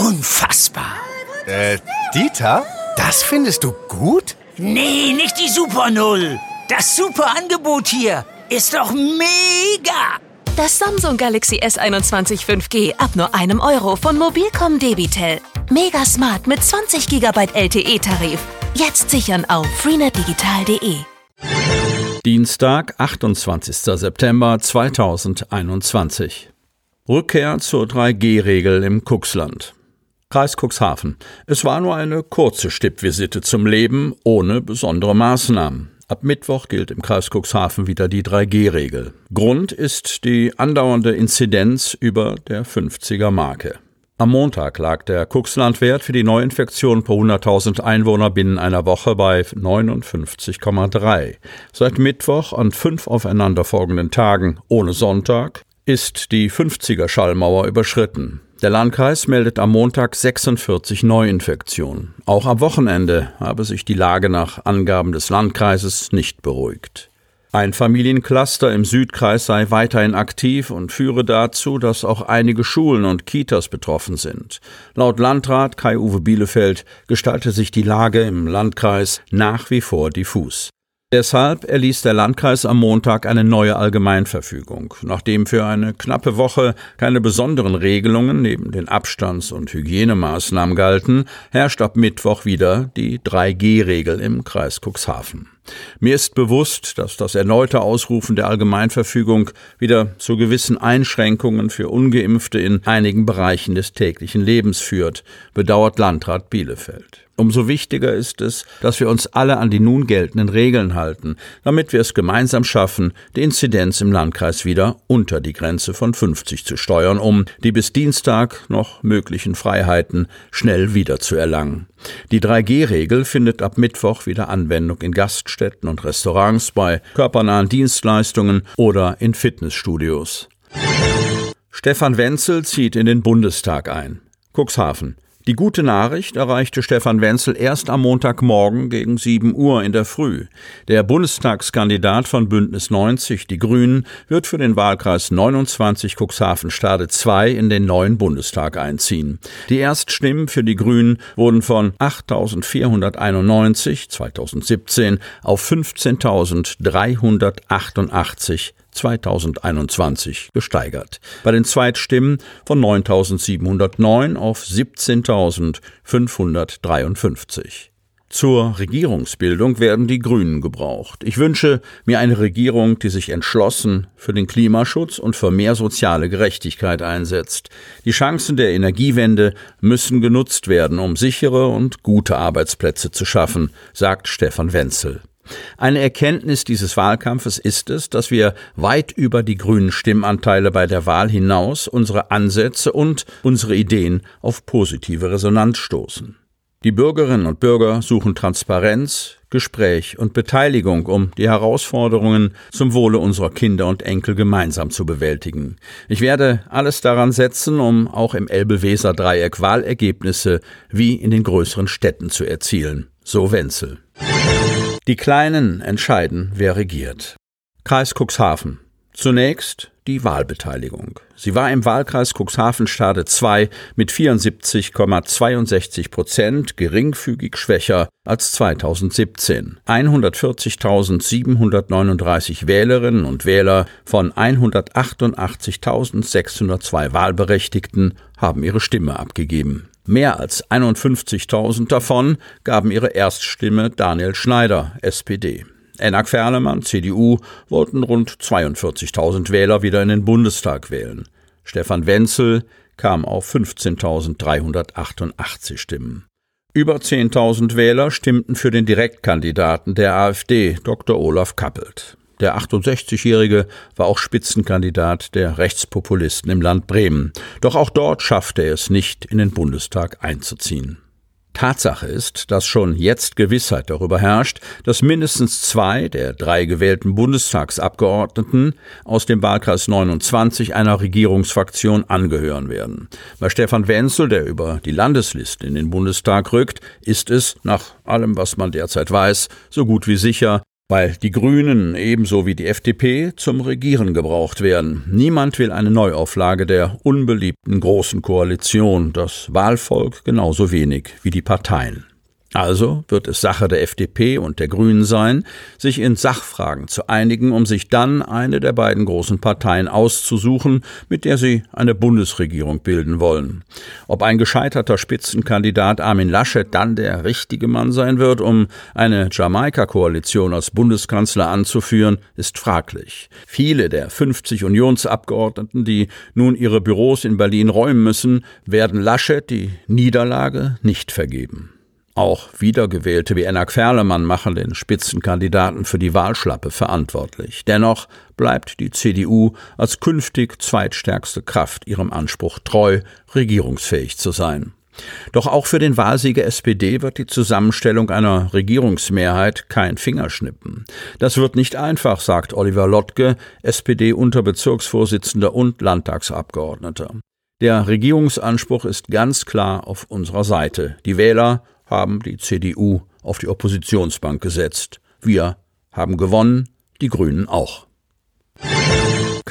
unfassbar. Äh, Dieter, das findest du gut? Nee, nicht die Super Null. Das super Angebot hier ist doch mega. Das Samsung Galaxy S21 5G ab nur einem Euro von Mobilcom Debitel. Mega smart mit 20 GB LTE-Tarif. Jetzt sichern auf freenetdigital.de. Dienstag, 28. September 2021. Rückkehr zur 3G-Regel im Cuxland. Kreis Cuxhaven. Es war nur eine kurze Stippvisite zum Leben ohne besondere Maßnahmen. Ab Mittwoch gilt im Kreis Cuxhaven wieder die 3G-Regel. Grund ist die andauernde Inzidenz über der 50er Marke. Am Montag lag der Cuxlandwert für die Neuinfektion pro 100.000 Einwohner binnen einer Woche bei 59,3. Seit Mittwoch an fünf aufeinanderfolgenden Tagen ohne Sonntag ist die 50er Schallmauer überschritten. Der Landkreis meldet am Montag 46 Neuinfektionen. Auch am Wochenende habe sich die Lage nach Angaben des Landkreises nicht beruhigt. Ein Familiencluster im Südkreis sei weiterhin aktiv und führe dazu, dass auch einige Schulen und Kitas betroffen sind. Laut Landrat Kai-Uwe Bielefeld gestalte sich die Lage im Landkreis nach wie vor diffus. Deshalb erließ der Landkreis am Montag eine neue Allgemeinverfügung. Nachdem für eine knappe Woche keine besonderen Regelungen neben den Abstands- und Hygienemaßnahmen galten, herrscht ab Mittwoch wieder die 3G-Regel im Kreis Cuxhaven. Mir ist bewusst, dass das erneute Ausrufen der Allgemeinverfügung wieder zu gewissen Einschränkungen für ungeimpfte in einigen Bereichen des täglichen Lebens führt, bedauert Landrat Bielefeld. Umso wichtiger ist es, dass wir uns alle an die nun geltenden Regeln halten, damit wir es gemeinsam schaffen, die Inzidenz im Landkreis wieder unter die Grenze von 50 zu steuern, um die bis Dienstag noch möglichen Freiheiten schnell wieder zu erlangen. Die 3G-Regel findet ab Mittwoch wieder Anwendung in Gaststätten und Restaurants, bei körpernahen Dienstleistungen oder in Fitnessstudios. Stefan Wenzel zieht in den Bundestag ein. Cuxhaven. Die gute Nachricht erreichte Stefan Wenzel erst am Montagmorgen gegen 7 Uhr in der Früh. Der Bundestagskandidat von Bündnis 90, die Grünen, wird für den Wahlkreis 29 Cuxhaven-Stade 2 in den neuen Bundestag einziehen. Die Erststimmen für die Grünen wurden von 8.491 2017 auf 15.388 2021 gesteigert. Bei den Zweitstimmen von 9.709 auf 17.553. Zur Regierungsbildung werden die Grünen gebraucht. Ich wünsche mir eine Regierung, die sich entschlossen für den Klimaschutz und für mehr soziale Gerechtigkeit einsetzt. Die Chancen der Energiewende müssen genutzt werden, um sichere und gute Arbeitsplätze zu schaffen, sagt Stefan Wenzel. Eine Erkenntnis dieses Wahlkampfes ist es, dass wir weit über die grünen Stimmanteile bei der Wahl hinaus unsere Ansätze und unsere Ideen auf positive Resonanz stoßen. Die Bürgerinnen und Bürger suchen Transparenz, Gespräch und Beteiligung, um die Herausforderungen zum Wohle unserer Kinder und Enkel gemeinsam zu bewältigen. Ich werde alles daran setzen, um auch im Elbe-Weser-Dreieck Wahlergebnisse wie in den größeren Städten zu erzielen. So Wenzel. Die Kleinen entscheiden, wer regiert. Kreis Cuxhaven. Zunächst die Wahlbeteiligung. Sie war im Wahlkreis Cuxhaven-Stade 2 mit 74,62 Prozent geringfügig schwächer als 2017. 140.739 Wählerinnen und Wähler von 188.602 Wahlberechtigten haben ihre Stimme abgegeben. Mehr als 51.000 davon gaben ihre Erststimme Daniel Schneider, SPD. Enak Ferlemann, CDU, wollten rund 42.000 Wähler wieder in den Bundestag wählen. Stefan Wenzel kam auf 15.388 Stimmen. Über 10.000 Wähler stimmten für den Direktkandidaten der AfD, Dr. Olaf Kappelt. Der 68-Jährige war auch Spitzenkandidat der Rechtspopulisten im Land Bremen. Doch auch dort schaffte er es nicht, in den Bundestag einzuziehen. Tatsache ist, dass schon jetzt Gewissheit darüber herrscht, dass mindestens zwei der drei gewählten Bundestagsabgeordneten aus dem Wahlkreis 29 einer Regierungsfraktion angehören werden. Bei Stefan Wenzel, der über die Landesliste in den Bundestag rückt, ist es, nach allem, was man derzeit weiß, so gut wie sicher, weil die Grünen ebenso wie die FDP zum Regieren gebraucht werden. Niemand will eine Neuauflage der unbeliebten Großen Koalition, das Wahlvolk genauso wenig wie die Parteien. Also wird es Sache der FDP und der Grünen sein, sich in Sachfragen zu einigen, um sich dann eine der beiden großen Parteien auszusuchen, mit der sie eine Bundesregierung bilden wollen. Ob ein gescheiterter Spitzenkandidat Armin Laschet dann der richtige Mann sein wird, um eine Jamaika-Koalition als Bundeskanzler anzuführen, ist fraglich. Viele der 50 Unionsabgeordneten, die nun ihre Büros in Berlin räumen müssen, werden Laschet die Niederlage nicht vergeben. Auch Wiedergewählte wie Enna Querlemann machen den Spitzenkandidaten für die Wahlschlappe verantwortlich. Dennoch bleibt die CDU als künftig zweitstärkste Kraft ihrem Anspruch treu, regierungsfähig zu sein. Doch auch für den Wahlsieger SPD wird die Zusammenstellung einer Regierungsmehrheit kein Fingerschnippen. Das wird nicht einfach, sagt Oliver Lottke, SPD-Unterbezirksvorsitzender und Landtagsabgeordneter. Der Regierungsanspruch ist ganz klar auf unserer Seite. Die Wähler haben die CDU auf die Oppositionsbank gesetzt. Wir haben gewonnen, die Grünen auch.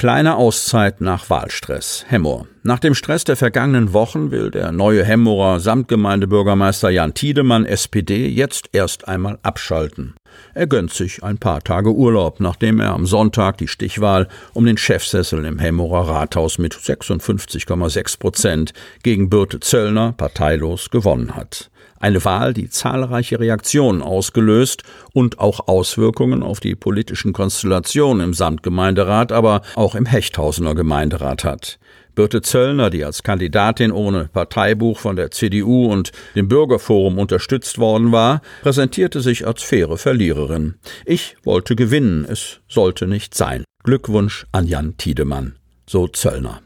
Kleine Auszeit nach Wahlstress. Hemmoor. Nach dem Stress der vergangenen Wochen will der neue Hemmorer Samtgemeindebürgermeister Jan Tiedemann SPD jetzt erst einmal abschalten. Er gönnt sich ein paar Tage Urlaub, nachdem er am Sonntag die Stichwahl um den Chefsessel im Hemmorer Rathaus mit 56,6 Prozent gegen Birte Zöllner parteilos gewonnen hat. Eine Wahl, die zahlreiche Reaktionen ausgelöst und auch Auswirkungen auf die politischen Konstellationen im Samtgemeinderat, aber auch im Hechthausener Gemeinderat hat. Birte Zöllner, die als Kandidatin ohne Parteibuch von der CDU und dem Bürgerforum unterstützt worden war, präsentierte sich als faire Verliererin. Ich wollte gewinnen, es sollte nicht sein. Glückwunsch an Jan Tiedemann. So Zöllner.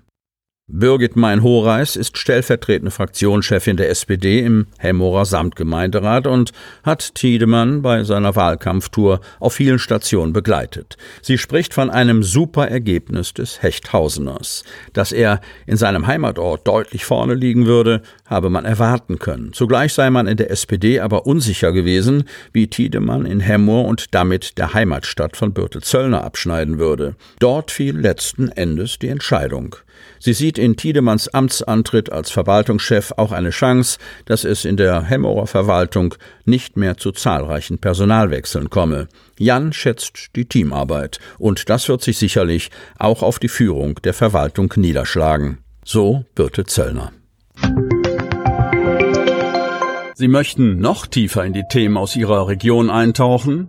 Birgit Mein-Horeis ist stellvertretende Fraktionschefin der SPD im Hemmorer Samtgemeinderat und hat Tiedemann bei seiner Wahlkampftour auf vielen Stationen begleitet. Sie spricht von einem super Ergebnis des Hechthauseners. Dass er in seinem Heimatort deutlich vorne liegen würde, habe man erwarten können. Zugleich sei man in der SPD aber unsicher gewesen, wie Tiedemann in Hemmoor und damit der Heimatstadt von Birte Zöllner abschneiden würde. Dort fiel letzten Endes die Entscheidung. Sie sieht in Tiedemanns Amtsantritt als Verwaltungschef auch eine Chance, dass es in der Hemmerer Verwaltung nicht mehr zu zahlreichen Personalwechseln komme. Jan schätzt die Teamarbeit und das wird sich sicherlich auch auf die Führung der Verwaltung niederschlagen. So Birte Zöllner. Sie möchten noch tiefer in die Themen aus Ihrer Region eintauchen?